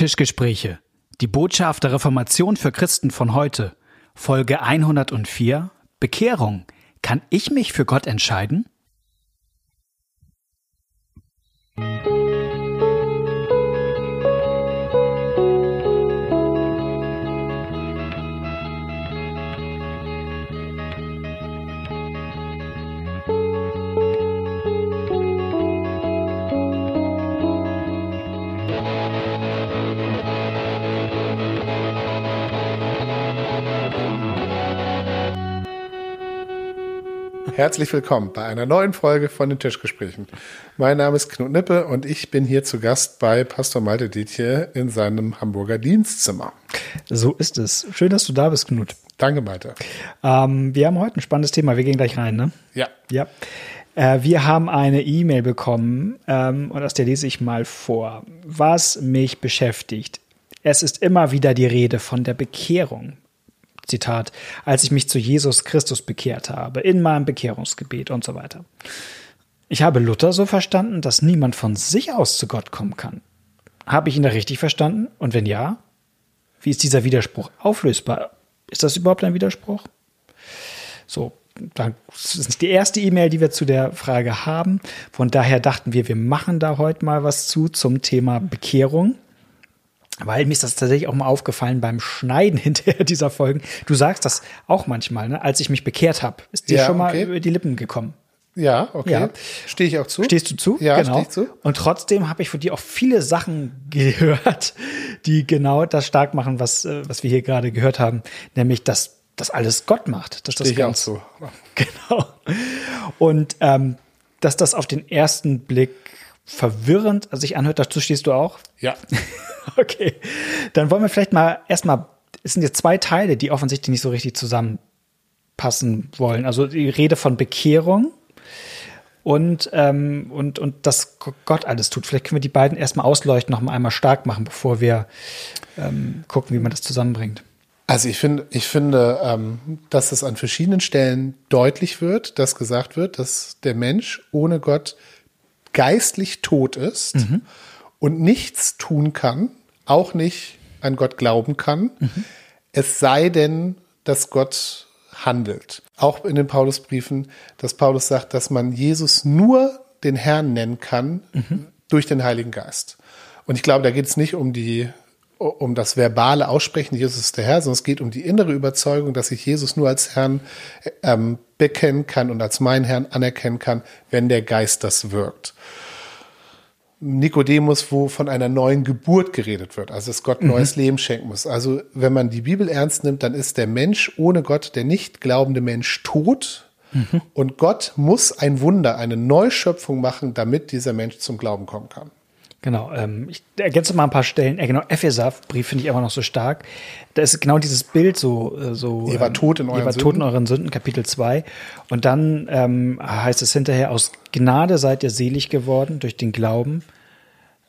Tischgespräche. Die Botschaft der Reformation für Christen von heute. Folge 104. Bekehrung. Kann ich mich für Gott entscheiden? Herzlich willkommen bei einer neuen Folge von den Tischgesprächen. Mein Name ist Knut Nippe und ich bin hier zu Gast bei Pastor Malte Dietje in seinem Hamburger Dienstzimmer. So ist es. Schön, dass du da bist, Knut. Danke, Malte. Ähm, wir haben heute ein spannendes Thema. Wir gehen gleich rein, ne? Ja. Ja. Äh, wir haben eine E-Mail bekommen ähm, und aus der lese ich mal vor. Was mich beschäftigt. Es ist immer wieder die Rede von der Bekehrung. Zitat, als ich mich zu Jesus Christus bekehrt habe, in meinem Bekehrungsgebet und so weiter. Ich habe Luther so verstanden, dass niemand von sich aus zu Gott kommen kann. Habe ich ihn da richtig verstanden? Und wenn ja, wie ist dieser Widerspruch auflösbar? Ist das überhaupt ein Widerspruch? So, das ist die erste E-Mail, die wir zu der Frage haben. Von daher dachten wir, wir machen da heute mal was zu zum Thema Bekehrung. Weil mir ist das tatsächlich auch mal aufgefallen beim Schneiden hinterher dieser Folgen. Du sagst das auch manchmal, ne? als ich mich bekehrt habe. Ist dir Ja, schon mal okay. über die Lippen gekommen? Ja, okay. Ja. Stehe ich auch zu? Stehst du zu? Ja, genau. stehe ich zu. Und trotzdem habe ich von dir auch viele Sachen gehört, die genau das stark machen, was, äh, was wir hier gerade gehört haben. Nämlich, dass das alles Gott macht. Dass das Stehe ich auch ganz- zu. Genau. Und ähm, dass das auf den ersten Blick verwirrend sich anhört, dazu stehst du auch? Ja. Okay, dann wollen wir vielleicht mal erstmal, es sind jetzt zwei Teile, die offensichtlich nicht so richtig zusammenpassen wollen. Also die Rede von Bekehrung und, ähm, und, und dass Gott alles tut. Vielleicht können wir die beiden erstmal ausleuchten, noch mal einmal stark machen, bevor wir ähm, gucken, wie man das zusammenbringt. Also ich finde, ich finde, ähm, dass es an verschiedenen Stellen deutlich wird, dass gesagt wird, dass der Mensch ohne Gott geistlich tot ist und nichts tun kann, auch nicht an Gott glauben kann, es sei denn, dass Gott handelt. Auch in den Paulusbriefen, dass Paulus sagt, dass man Jesus nur den Herrn nennen kann durch den Heiligen Geist. Und ich glaube, da geht es nicht um die um das verbale Aussprechen, Jesus ist der Herr, sondern es geht um die innere Überzeugung, dass ich Jesus nur als Herrn ähm, bekennen kann und als meinen Herrn anerkennen kann, wenn der Geist das wirkt. Nikodemus, wo von einer neuen Geburt geredet wird, also dass Gott neues Leben schenken muss. Also wenn man die Bibel ernst nimmt, dann ist der Mensch ohne Gott, der nicht glaubende Mensch, tot. Und Gott muss ein Wunder, eine Neuschöpfung machen, damit dieser Mensch zum Glauben kommen kann. Genau, ähm, ich ergänze mal ein paar Stellen. Äh, genau, Epheser-Brief finde ich immer noch so stark. Da ist genau dieses Bild so. äh, so Ihr wart tot in euren Ihr wart tot in Sünden. euren Sünden, Kapitel 2. Und dann ähm, heißt es hinterher, aus Gnade seid ihr selig geworden durch den Glauben,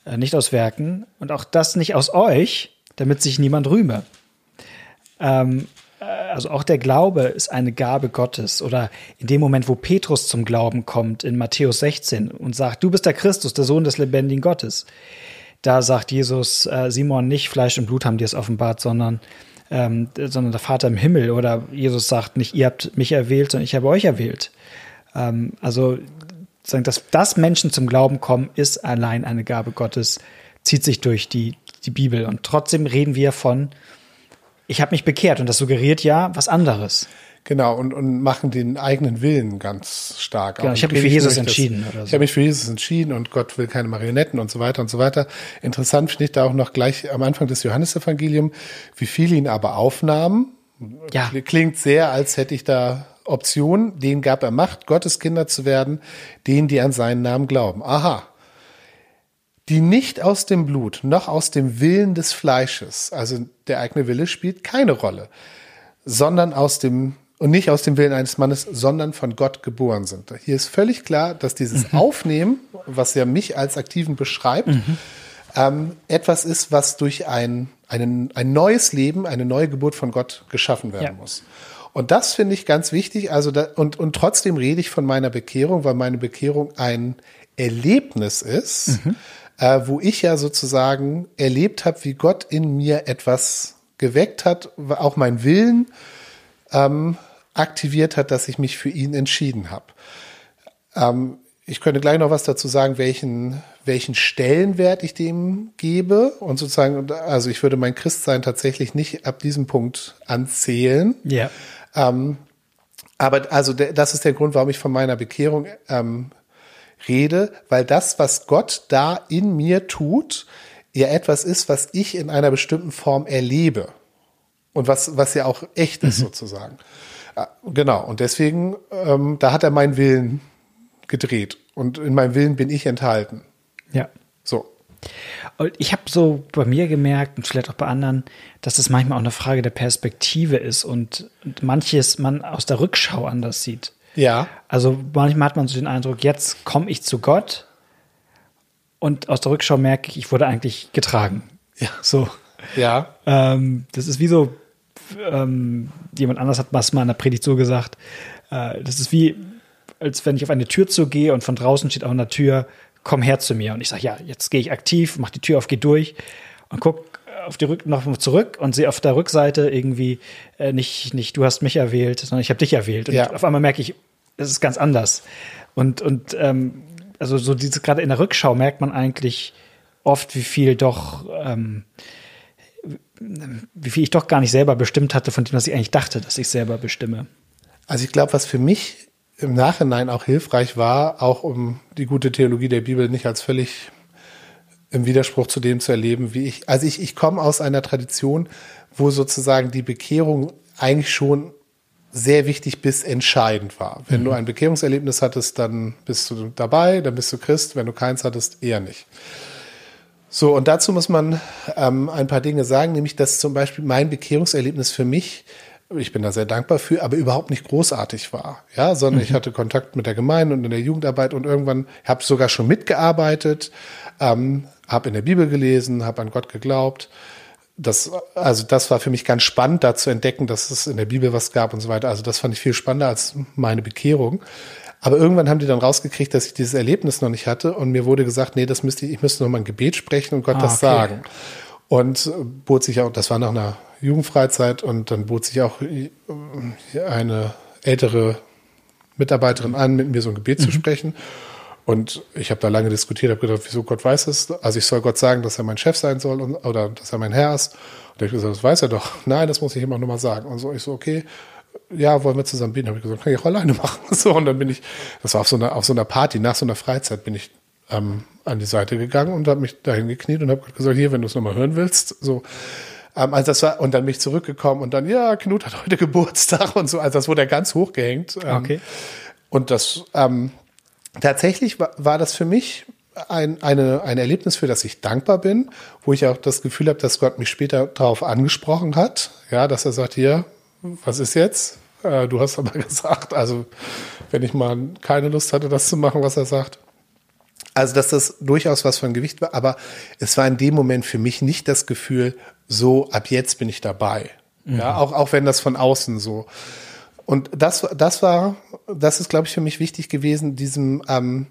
äh, nicht aus Werken. Und auch das nicht aus euch, damit sich niemand rühme. Ähm, äh, also auch der Glaube ist eine Gabe Gottes. Oder in dem Moment, wo Petrus zum Glauben kommt in Matthäus 16 und sagt, du bist der Christus, der Sohn des lebendigen Gottes. Da sagt Jesus, äh, Simon, nicht Fleisch und Blut haben dir es offenbart, sondern, ähm, sondern der Vater im Himmel. Oder Jesus sagt nicht, ihr habt mich erwählt, sondern ich habe euch erwählt. Ähm, also dass, dass Menschen zum Glauben kommen, ist allein eine Gabe Gottes, zieht sich durch die, die Bibel. Und trotzdem reden wir von, ich habe mich bekehrt und das suggeriert ja was anderes. Genau, und, und machen den eigenen Willen ganz stark. Genau, ich hab im mich für Jesus entschieden das- oder Ich so. habe mich für Jesus entschieden und Gott will keine Marionetten und so weiter und so weiter. Interessant finde ich da auch noch gleich am Anfang des Johannesevangeliums, wie viele ihn aber aufnahmen. Ja. Klingt sehr, als hätte ich da Optionen. Denen gab er Macht, Gottes Kinder zu werden, denen, die an seinen Namen glauben. Aha. Die nicht aus dem Blut, noch aus dem Willen des Fleisches, also der eigene Wille spielt keine Rolle, sondern aus dem und nicht aus dem Willen eines Mannes, sondern von Gott geboren sind. Hier ist völlig klar, dass dieses Aufnehmen, was ja mich als Aktiven beschreibt, ähm, etwas ist, was durch ein, einen, ein neues Leben, eine neue Geburt von Gott geschaffen werden Ja. muss. Und das finde ich ganz wichtig. Also da, und, und trotzdem rede ich von meiner Bekehrung, weil meine Bekehrung ein Erlebnis ist, äh, wo ich ja sozusagen erlebt habe, wie Gott in mir etwas geweckt hat, auch mein Willen ähm, aktiviert hat, dass ich mich für ihn entschieden habe. Ähm, ich könnte gleich noch was dazu sagen, welchen, welchen Stellenwert ich dem gebe. Und sozusagen, also ich würde mein Christsein tatsächlich nicht ab diesem Punkt anzählen. Ja. Ähm, aber also das ist der Grund, warum ich von meiner Bekehrung ähm, rede, weil das, was Gott da in mir tut, ja etwas ist, was ich in einer bestimmten Form erlebe. Und was, was ja auch echt ist, mhm. sozusagen. Äh, genau. Und deswegen, ähm, da hat er meinen Willen gedreht. Und in meinem Willen bin ich enthalten. Ja. So. Und ich habe so bei mir gemerkt und vielleicht auch bei anderen, dass es manchmal auch eine Frage der Perspektive ist und, und manches man aus der Rückschau anders sieht. Ja. Also manchmal hat man so den Eindruck, jetzt komme ich zu Gott und aus der Rückschau merke ich, ich wurde eigentlich getragen. Ja. So. Ja. Ähm, das ist wie so, ähm, jemand anders hat was mal in der Predigt so gesagt, äh, das ist wie, als wenn ich auf eine Tür zugehe und von draußen steht auch in der Tür, komm her zu mir. Und ich sage, ja, jetzt gehe ich aktiv, mach die Tür auf, geh durch und guck auf die Rück noch zurück und sehe auf der Rückseite irgendwie äh, nicht, nicht, du hast mich erwählt, sondern ich habe dich erwählt. Und ja. auf einmal merke ich, es ist ganz anders. Und, und ähm, also so diese gerade in der Rückschau merkt man eigentlich oft, wie viel doch, ähm, wie viel ich doch gar nicht selber bestimmt hatte, von dem, was ich eigentlich dachte, dass ich selber bestimme. Also ich glaube, was für mich im Nachhinein auch hilfreich war, auch um die gute Theologie der Bibel nicht als völlig im Widerspruch zu dem zu erleben, wie ich, also ich, ich komme aus einer Tradition, wo sozusagen die Bekehrung eigentlich schon sehr wichtig bis entscheidend war. Wenn mhm. du ein Bekehrungserlebnis hattest, dann bist du dabei, dann bist du Christ. Wenn du keins hattest, eher nicht. So, und dazu muss man ähm, ein paar Dinge sagen, nämlich dass zum Beispiel mein Bekehrungserlebnis für mich ich bin da sehr dankbar für, aber überhaupt nicht großartig war. Ja, sondern mhm. ich hatte Kontakt mit der Gemeinde und in der Jugendarbeit und irgendwann habe sogar schon mitgearbeitet, ähm, habe in der Bibel gelesen, habe an Gott geglaubt. Das, also das war für mich ganz spannend, da zu entdecken, dass es in der Bibel was gab und so weiter. Also das fand ich viel spannender als meine Bekehrung. Aber irgendwann haben die dann rausgekriegt, dass ich dieses Erlebnis noch nicht hatte und mir wurde gesagt, nee, das müsste ich, ich müsste noch mal ein Gebet sprechen und Gott ah, das okay. sagen. Und bot sich auch, das war nach einer Jugendfreizeit und dann bot sich auch äh, eine ältere Mitarbeiterin an, mit mir so ein Gebet mhm. zu sprechen. Und ich habe da lange diskutiert, habe gedacht, wieso Gott weiß es? Also ich soll Gott sagen, dass er mein Chef sein soll und, oder dass er mein Herr ist. Und ich habe gesagt, das weiß er doch. Nein, das muss ich immer nochmal sagen. Und so, ich so, okay, ja, wollen wir zusammen beten? Habe ich gesagt, kann ich auch alleine machen. So, und dann bin ich, das war auf so einer, auf so einer Party, nach so einer Freizeit bin ich ähm, an die Seite gegangen und habe mich dahin gekniet und habe gesagt, hier, wenn du es nochmal hören willst, so, ähm, also das war, und dann bin ich zurückgekommen und dann, ja, Knut hat heute Geburtstag und so. Also das wurde ja ganz hochgehängt. Ähm, okay. Und das, ähm, tatsächlich war, war das für mich ein, eine, ein Erlebnis, für das ich dankbar bin, wo ich auch das Gefühl habe, dass Gott mich später darauf angesprochen hat. Ja, dass er sagt, hier, was ist jetzt? Äh, du hast aber gesagt, also wenn ich mal keine Lust hatte, das zu machen, was er sagt, also, dass das durchaus was von Gewicht war, aber es war in dem Moment für mich nicht das Gefühl, so ab jetzt bin ich dabei. Mhm. Ja, auch, auch wenn das von außen so. Und das, das war, das ist, glaube ich, für mich wichtig gewesen, diesem, ähm,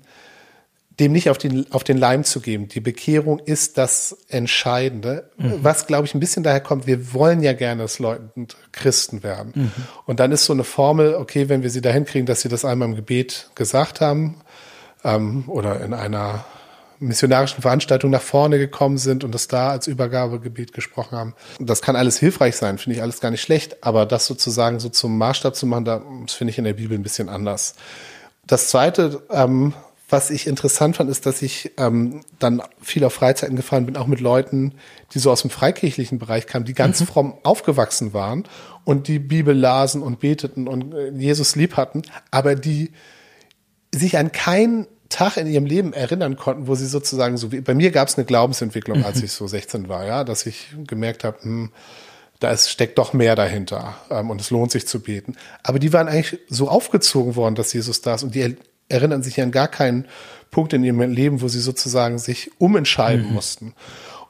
dem nicht auf den, auf den Leim zu geben. Die Bekehrung ist das Entscheidende. Mhm. Was, glaube ich, ein bisschen daher kommt, wir wollen ja gerne, dass Leute Christen werden. Mhm. Und dann ist so eine Formel, okay, wenn wir sie dahin kriegen, dass sie das einmal im Gebet gesagt haben, ähm, oder in einer missionarischen Veranstaltung nach vorne gekommen sind und das da als Übergabegebiet gesprochen haben. Das kann alles hilfreich sein, finde ich alles gar nicht schlecht, aber das sozusagen so zum Maßstab zu machen, das finde ich in der Bibel ein bisschen anders. Das Zweite, ähm, was ich interessant fand, ist, dass ich ähm, dann viel auf Freizeiten gefahren bin, auch mit Leuten, die so aus dem freikirchlichen Bereich kamen, die ganz mhm. fromm aufgewachsen waren und die Bibel lasen und beteten und äh, Jesus lieb hatten, aber die sich an keinen Tag in ihrem Leben erinnern konnten, wo sie sozusagen so wie bei mir gab es eine Glaubensentwicklung, als ich so 16 war, ja, dass ich gemerkt habe, hm, da ist, steckt doch mehr dahinter ähm, und es lohnt sich zu beten. Aber die waren eigentlich so aufgezogen worden, dass Jesus da ist und die erinnern sich an gar keinen Punkt in ihrem Leben, wo sie sozusagen sich umentscheiden mhm. mussten.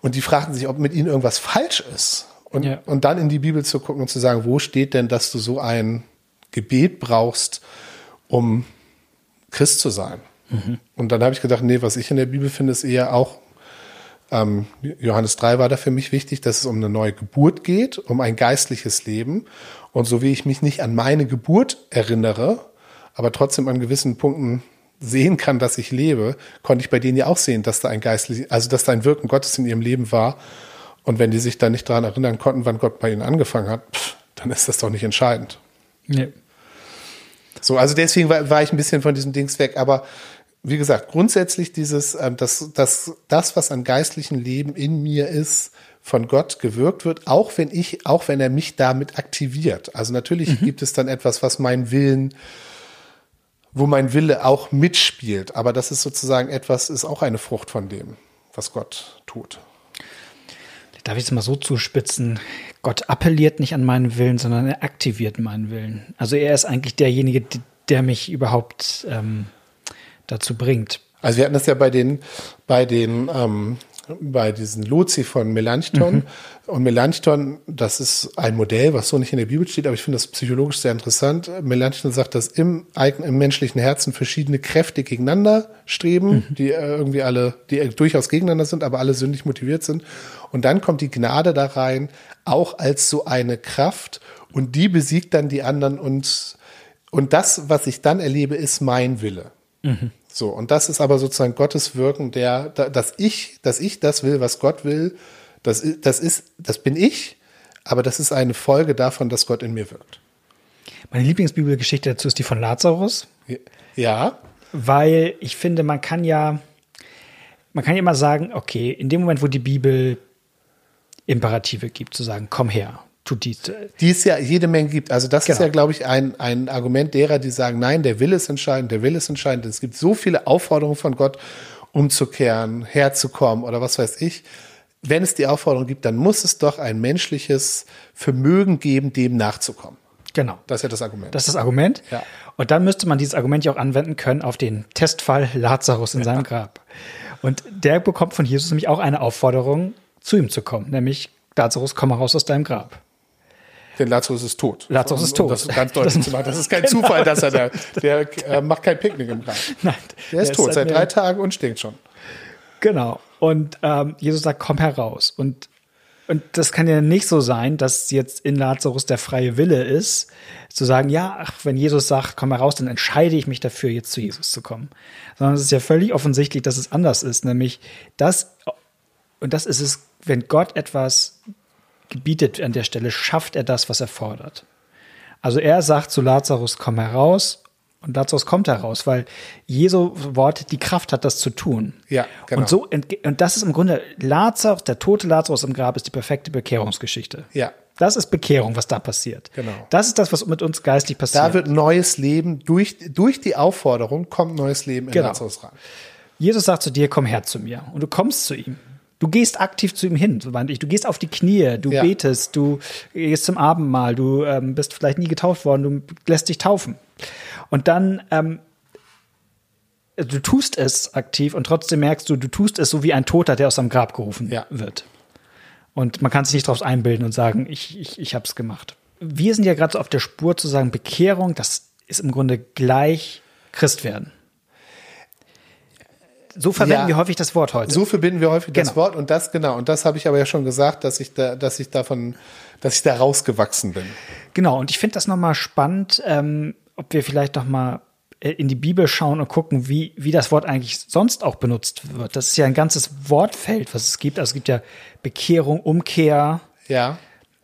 Und die fragten sich, ob mit ihnen irgendwas falsch ist. Und, ja. und dann in die Bibel zu gucken und zu sagen, wo steht denn, dass du so ein Gebet brauchst, um Christ zu sein. Mhm. Und dann habe ich gedacht, nee, was ich in der Bibel finde, ist eher auch Ähm, Johannes 3 war da für mich wichtig, dass es um eine neue Geburt geht, um ein geistliches Leben. Und so wie ich mich nicht an meine Geburt erinnere, aber trotzdem an gewissen Punkten sehen kann, dass ich lebe, konnte ich bei denen ja auch sehen, dass da ein geistliches, also dass da ein Wirken Gottes in ihrem Leben war. Und wenn die sich da nicht daran erinnern konnten, wann Gott bei ihnen angefangen hat, pff, dann ist das doch nicht entscheidend. Nee. So, also deswegen war, war ich ein bisschen von diesem Dings weg. Aber wie gesagt, grundsätzlich dieses, ähm, dass, dass das, was an geistlichen Leben in mir ist, von Gott gewirkt wird, auch wenn ich, auch wenn er mich damit aktiviert. Also natürlich mhm. gibt es dann etwas, was meinen Willen, wo mein Wille auch mitspielt. Aber das ist sozusagen etwas, ist auch eine Frucht von dem, was Gott tut. Darf ich es mal so zuspitzen? Gott appelliert nicht an meinen Willen, sondern er aktiviert meinen Willen. Also er ist eigentlich derjenige, der mich überhaupt ähm, dazu bringt. Also wir hatten das ja bei den, bei den ähm, bei diesen Luzi von Melanchthon. Mhm. Und Melanchthon, das ist ein Modell, was so nicht in der Bibel steht, aber ich finde das psychologisch sehr interessant. Melanchthon sagt, dass im, im menschlichen Herzen verschiedene Kräfte gegeneinander streben, mhm. die äh, irgendwie alle, die durchaus gegeneinander sind, aber alle sündig motiviert sind. Und dann kommt die Gnade da rein, auch als so eine Kraft und die besiegt dann die anderen und, und das, was ich dann erlebe, ist mein Wille. Mhm. So, und das ist aber sozusagen Gottes Wirken, der, dass ich, dass ich das will, was Gott will, das, das ist, das bin ich, aber das ist eine Folge davon, dass Gott in mir wirkt. Meine Lieblingsbibelgeschichte dazu ist die von Lazarus. Ja. Weil ich finde, man kann ja, man kann ja immer sagen, okay, in dem Moment, wo die Bibel Imperative gibt, zu sagen, komm her, dies. Die es ja jede Menge gibt. Also das genau. ist ja, glaube ich, ein, ein Argument derer, die sagen, nein, der Wille ist entscheidend, der Wille ist entscheidend. Es gibt so viele Aufforderungen von Gott, umzukehren, herzukommen oder was weiß ich. Wenn es die Aufforderung gibt, dann muss es doch ein menschliches Vermögen geben, dem nachzukommen. Genau. Das ist ja das Argument. Das ist das Argument. Ja. Und dann müsste man dieses Argument ja auch anwenden können auf den Testfall Lazarus in ja. seinem Grab. Und der bekommt von Jesus nämlich auch eine Aufforderung, zu ihm zu kommen, nämlich Lazarus, komm raus aus deinem Grab. Denn Lazarus ist tot. Lazarus ist tot. Um das ist ganz deutlich zu machen. Das ist kein genau. Zufall, dass er da, der äh, macht kein Picknick im Grab. Nein. Der ist der tot ist seit drei Tagen und stinkt schon. Genau. Und ähm, Jesus sagt, komm heraus. Und, und das kann ja nicht so sein, dass jetzt in Lazarus der freie Wille ist, zu sagen, ja, ach, wenn Jesus sagt, komm heraus, dann entscheide ich mich dafür, jetzt zu Jesus zu kommen. Sondern es ist ja völlig offensichtlich, dass es anders ist. Nämlich, das, und das ist es, wenn Gott etwas gebietet an der Stelle, schafft er das, was er fordert. Also er sagt zu Lazarus, komm heraus. Und Lazarus kommt heraus, weil Jesu Wort die Kraft hat, das zu tun. Ja, genau. Und so, und das ist im Grunde Lazarus, der tote Lazarus im Grab ist die perfekte Bekehrungsgeschichte. Ja. Das ist Bekehrung, was da passiert. Genau. Das ist das, was mit uns geistlich passiert. Da wird neues Leben, durch, durch die Aufforderung kommt neues Leben in genau. Lazarus rein. Jesus sagt zu dir, komm her zu mir. Und du kommst zu ihm. Du gehst aktiv zu ihm hin, so ich. Du gehst auf die Knie, du ja. betest, du gehst zum Abendmahl, du ähm, bist vielleicht nie getauft worden, du lässt dich taufen. Und dann, ähm, du tust es aktiv und trotzdem merkst du, du tust es so wie ein Toter, der aus seinem Grab gerufen ja. wird. Und man kann sich nicht darauf einbilden und sagen, ich, ich, ich habe es gemacht. Wir sind ja gerade so auf der Spur zu sagen, Bekehrung, das ist im Grunde gleich Christ werden. So verwenden ja, wir häufig das Wort heute. So verbinden wir häufig genau. das Wort und das genau und das habe ich aber ja schon gesagt, dass ich da, dass ich davon, dass ich da rausgewachsen bin. Genau und ich finde das nochmal spannend, ähm, ob wir vielleicht noch mal äh, in die Bibel schauen und gucken, wie, wie das Wort eigentlich sonst auch benutzt wird. Das ist ja ein ganzes Wortfeld, was es gibt. Also es gibt ja Bekehrung, Umkehr. Ja.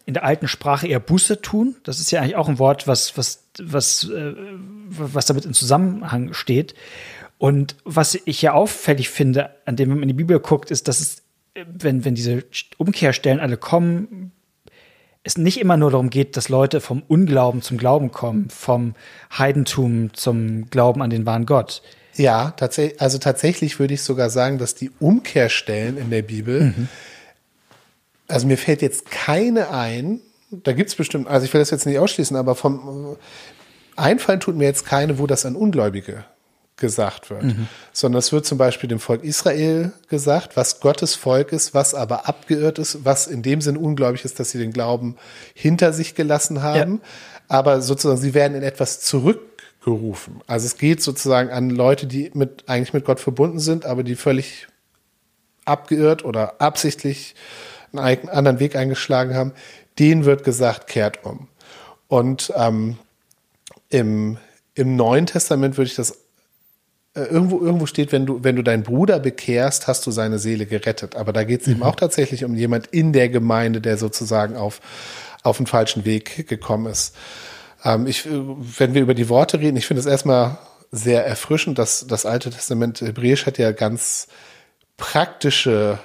In der alten Sprache eher Buße tun. Das ist ja eigentlich auch ein Wort, was, was, was, äh, was damit in Zusammenhang steht. Und was ich ja auffällig finde, an dem, wenn man in die Bibel guckt, ist, dass es, wenn, wenn diese Umkehrstellen alle kommen, es nicht immer nur darum geht, dass Leute vom Unglauben zum Glauben kommen, vom Heidentum zum Glauben an den wahren Gott. Ja, tatsächlich, also tatsächlich würde ich sogar sagen, dass die Umkehrstellen in der Bibel, mhm. also mir fällt jetzt keine ein, da gibt es bestimmt, also ich will das jetzt nicht ausschließen, aber vom Einfallen tut mir jetzt keine, wo das an Ungläubige gesagt wird, mhm. sondern es wird zum Beispiel dem Volk Israel gesagt, was Gottes Volk ist, was aber abgeirrt ist, was in dem Sinn ungläubig ist, dass sie den Glauben hinter sich gelassen haben, ja. aber sozusagen sie werden in etwas zurückgerufen. Also es geht sozusagen an Leute, die mit eigentlich mit Gott verbunden sind, aber die völlig abgeirrt oder absichtlich einen anderen Weg eingeschlagen haben, denen wird gesagt, kehrt um. Und ähm, im, im Neuen Testament würde ich das irgendwo, irgendwo steht, wenn du, wenn du deinen Bruder bekehrst, hast du seine Seele gerettet. Aber da geht es mhm. eben auch tatsächlich um jemand in der Gemeinde, der sozusagen auf, auf den falschen Weg gekommen ist. Ähm, ich, wenn wir über die Worte reden, ich finde es erstmal sehr erfrischend, dass das Alte Testament Hebräisch hat ja ganz praktische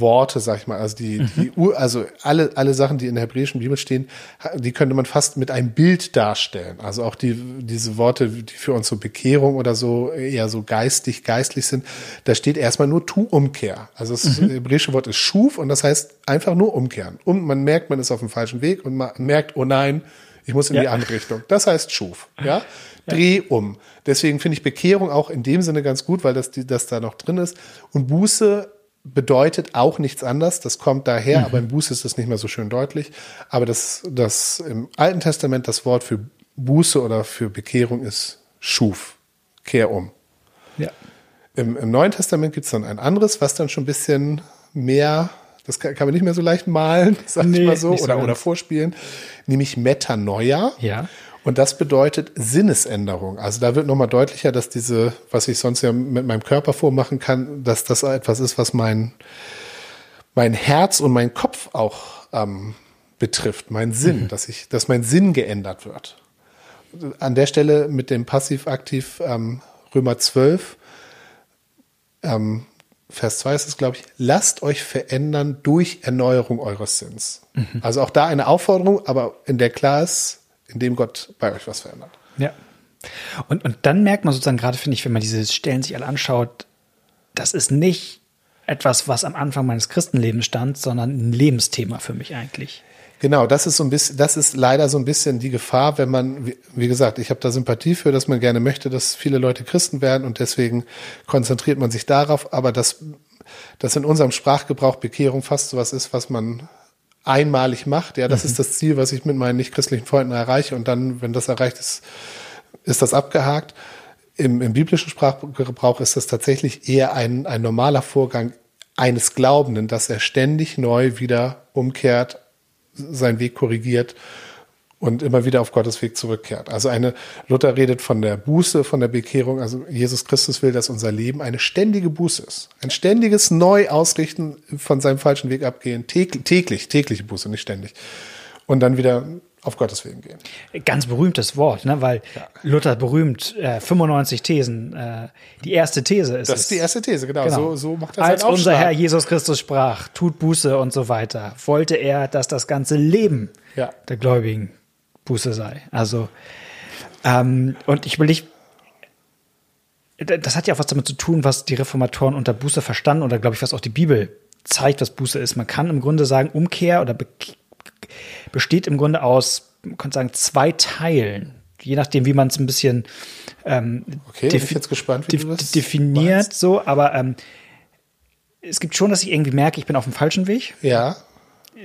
Worte, sag ich mal, also die, mhm. die Ur, also alle, alle Sachen, die in der hebräischen Bibel stehen, die könnte man fast mit einem Bild darstellen. Also auch die, diese Worte, die für uns so Bekehrung oder so eher so geistig, geistlich sind, da steht erstmal nur tu Umkehr. Also das mhm. hebräische Wort ist schuf und das heißt einfach nur umkehren. Und man merkt, man ist auf dem falschen Weg und man merkt, oh nein, ich muss in ja. die andere Richtung. Das heißt schuf, ja. Dreh um. Deswegen finde ich Bekehrung auch in dem Sinne ganz gut, weil das, das da noch drin ist. Und Buße bedeutet auch nichts anderes. Das kommt daher, mhm. aber im Buße ist das nicht mehr so schön deutlich. Aber das, das im Alten Testament das Wort für Buße oder für Bekehrung ist Schuf. Kehr um. Ja. Im, im Neuen Testament gibt es dann ein anderes, was dann schon ein bisschen mehr, das kann, kann man nicht mehr so leicht malen, sag nee, ich mal so, oder, so oder vorspielen, nämlich Metanoia. Ja. Und das bedeutet Sinnesänderung. Also da wird nochmal deutlicher, dass diese, was ich sonst ja mit meinem Körper vormachen kann, dass das etwas ist, was mein, mein Herz und mein Kopf auch ähm, betrifft, mein Sinn, mhm. dass ich, dass mein Sinn geändert wird. An der Stelle mit dem Passiv-Aktiv ähm, Römer 12, ähm, Vers 2 ist es, glaube ich, lasst euch verändern durch Erneuerung eures Sinns. Mhm. Also auch da eine Aufforderung, aber in der klar ist, indem Gott bei euch was verändert. Ja. Und, und dann merkt man sozusagen gerade, finde ich, wenn man diese Stellen sich alle anschaut, das ist nicht etwas, was am Anfang meines Christenlebens stand, sondern ein Lebensthema für mich eigentlich. Genau, das ist so ein bisschen, das ist leider so ein bisschen die Gefahr, wenn man, wie gesagt, ich habe da Sympathie für, dass man gerne möchte, dass viele Leute Christen werden und deswegen konzentriert man sich darauf, aber dass, dass in unserem Sprachgebrauch Bekehrung fast so was ist, was man einmalig macht. Ja, das mhm. ist das Ziel, was ich mit meinen nicht-christlichen Freunden erreiche. Und dann, wenn das erreicht ist, ist das abgehakt. Im, im biblischen Sprachgebrauch ist das tatsächlich eher ein, ein normaler Vorgang eines Glaubenden, dass er ständig neu wieder umkehrt, seinen Weg korrigiert und immer wieder auf Gottes Weg zurückkehrt. Also eine, Luther redet von der Buße, von der Bekehrung. Also Jesus Christus will, dass unser Leben eine ständige Buße ist. Ein ständiges Neuausrichten von seinem falschen Weg abgehen. Täglich, täglich, tägliche Buße, nicht ständig. Und dann wieder auf Gottes Wegen gehen. Ganz berühmtes Wort, ne? weil ja. Luther berühmt äh, 95 Thesen. Äh, die erste These ist Das ist die erste These, genau. genau. So, so macht er Als unser Herr Jesus Christus sprach, tut Buße und so weiter, wollte er, dass das ganze Leben ja. der Gläubigen Buße sei. Also, ähm, und ich will nicht, das hat ja auch was damit zu tun, was die Reformatoren unter Buße verstanden oder glaube ich, was auch die Bibel zeigt, was Buße ist. Man kann im Grunde sagen, Umkehr oder be besteht im Grunde aus, man könnte sagen, zwei Teilen. Je nachdem, wie man es ein bisschen ähm, okay, jetzt gespannt, de definiert, meinst. so, aber ähm, es gibt schon, dass ich irgendwie merke, ich bin auf dem falschen Weg. Ja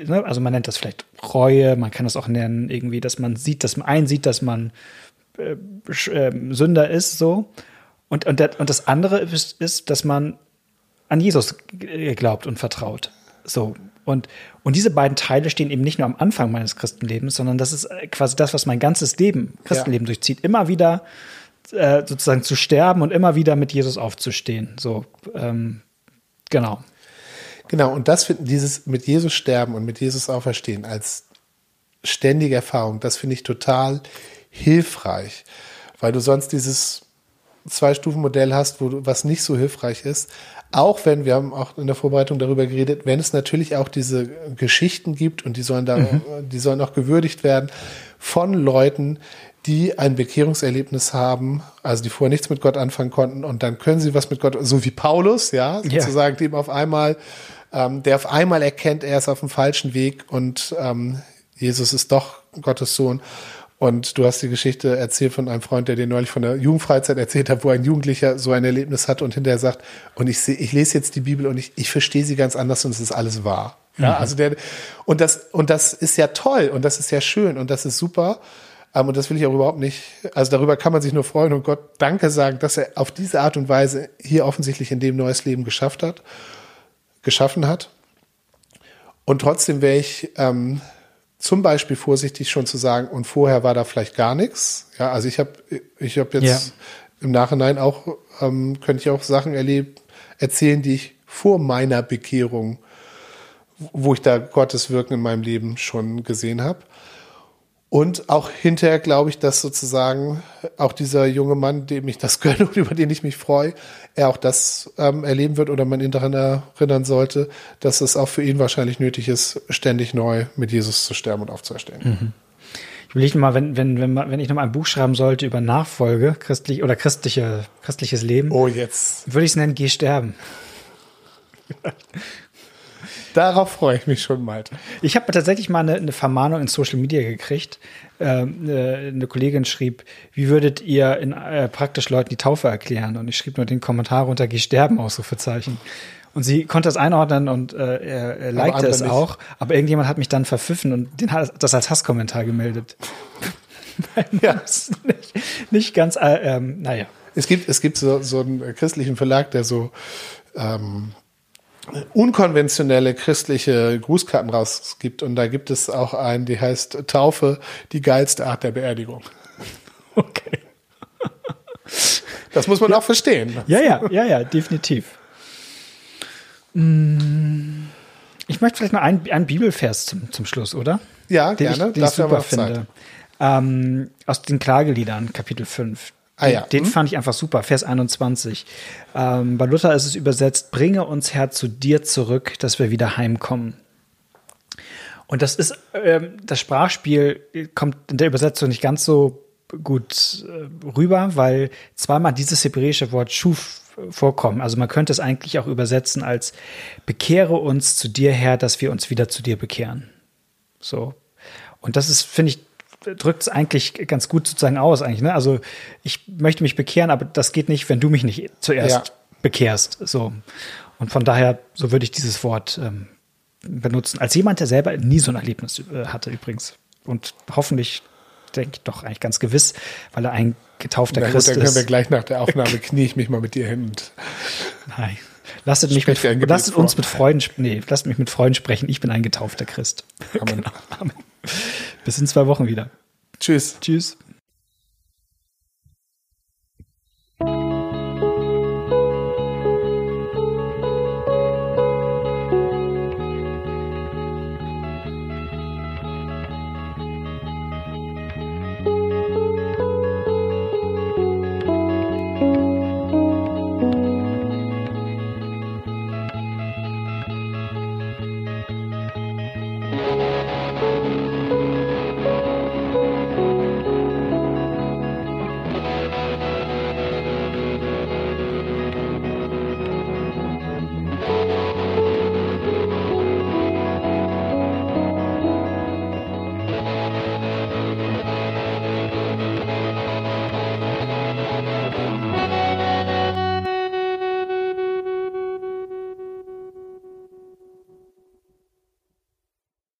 also man nennt das vielleicht Reue, man kann das auch nennen, irgendwie, dass man sieht, dass man einsieht, dass man äh, äh, Sünder ist, so. Und, und, der, und das andere ist, ist, dass man an Jesus glaubt und vertraut. So. Und, und diese beiden Teile stehen eben nicht nur am Anfang meines Christenlebens, sondern das ist quasi das, was mein ganzes Leben, Christenleben ja. durchzieht. Immer wieder äh, sozusagen zu sterben und immer wieder mit Jesus aufzustehen. So, ähm, genau. Genau, und das finden dieses mit Jesus sterben und mit Jesus auferstehen als ständige Erfahrung, das finde ich total hilfreich, weil du sonst dieses Zwei-Stufen-Modell hast, wo du, was nicht so hilfreich ist. Auch wenn, wir haben auch in der Vorbereitung darüber geredet, wenn es natürlich auch diese Geschichten gibt und die sollen da, mhm. die sollen auch gewürdigt werden von Leuten, die ein Bekehrungserlebnis haben, also die vorher nichts mit Gott anfangen konnten und dann können sie was mit Gott, so wie Paulus, ja, sozusagen, ja. dem auf einmal ähm, der auf einmal erkennt, er ist auf dem falschen Weg und ähm, Jesus ist doch Gottes Sohn. Und du hast die Geschichte erzählt von einem Freund, der dir neulich von der Jugendfreizeit erzählt hat, wo ein Jugendlicher so ein Erlebnis hat und hinterher sagt, und ich sehe, ich lese jetzt die Bibel und ich, ich verstehe sie ganz anders und es ist alles wahr. Ja, mhm. also der, und das, und das ist ja toll und das ist ja schön und das ist super. Um, ähm, und das will ich auch überhaupt nicht, also darüber kann man sich nur freuen und Gott Danke sagen, dass er auf diese Art und Weise hier offensichtlich in dem neues Leben geschafft hat geschaffen hat. Und trotzdem wäre ich ähm, zum Beispiel vorsichtig schon zu sagen, und vorher war da vielleicht gar nichts. Ja, also ich habe ich hab jetzt ja. im Nachhinein auch, ähm, könnte ich auch Sachen erlebt, erzählen, die ich vor meiner Bekehrung, wo ich da Gottes Wirken in meinem Leben schon gesehen habe. Und auch hinterher glaube ich, dass sozusagen auch dieser junge Mann, dem ich das gönne und über den ich mich freue, er auch das ähm, erleben wird oder man ihn daran erinnern sollte, dass es auch für ihn wahrscheinlich nötig ist, ständig neu mit Jesus zu sterben und aufzuerstehen. Mhm. Ich überlege mal, wenn, wenn, wenn, wenn ich noch mal ein Buch schreiben sollte über Nachfolge, christlich oder christliche, christliches Leben. Oh, jetzt. Würde ich es nennen, geh sterben. Darauf freue ich mich schon, Malte. Ich habe tatsächlich mal eine, eine, Vermahnung in Social Media gekriegt. Ähm, äh, eine Kollegin schrieb, wie würdet ihr in, äh, praktisch Leuten die Taufe erklären? Und ich schrieb nur den Kommentar runter, geh sterben, Ausrufezeichen. Und sie konnte das einordnen und äh, likte es nicht. auch. Aber irgendjemand hat mich dann verpfiffen und den hat das als Hasskommentar gemeldet. ja. nicht, nicht ganz, äh, ähm, naja. Es gibt, es gibt so, so einen christlichen Verlag, der so ähm, unkonventionelle christliche Grußkarten rausgibt. Und da gibt es auch einen, die heißt Taufe, die geilste Art der Beerdigung. Okay. Das muss man ja. auch verstehen. Ja, ja, ja, ja, definitiv. Mm, ich möchte vielleicht mal einen, einen Bibelvers zum, zum Schluss, oder? Ja, den gerne. Ich, den ich super finde. Ähm, aus den Klageliedern, Kapitel 5. Ah, ja. Den hm? fand ich einfach super, Vers 21. Ähm, bei Luther ist es übersetzt, bringe uns Herr zu dir zurück, dass wir wieder heimkommen. Und das ist, ähm, das Sprachspiel kommt in der Übersetzung nicht ganz so gut äh, rüber, weil zweimal dieses hebräische Wort Schuf vorkommen. Also man könnte es eigentlich auch übersetzen als bekehre uns zu dir Herr, dass wir uns wieder zu dir bekehren. So. Und das ist, finde ich, drückt es eigentlich ganz gut sozusagen aus, eigentlich. Ne? Also ich möchte mich bekehren, aber das geht nicht, wenn du mich nicht zuerst ja. bekehrst. So. Und von daher, so würde ich dieses Wort ähm, benutzen. Als jemand, der selber nie so ein Erlebnis äh, hatte, übrigens. Und hoffentlich, denke ich doch eigentlich ganz gewiss, weil er ein getaufter Na gut, Christ ist. Dann können wir gleich nach der Aufnahme knie ich mich mal mit dir hin. Nein. Lasst, mich mit, lasst uns mit Freuden, nee, lasst mich mit Freuden sprechen. Ich bin ein getaufter Christ. Amen. Genau. Amen. Bis in zwei Wochen wieder. Tschüss. Tschüss.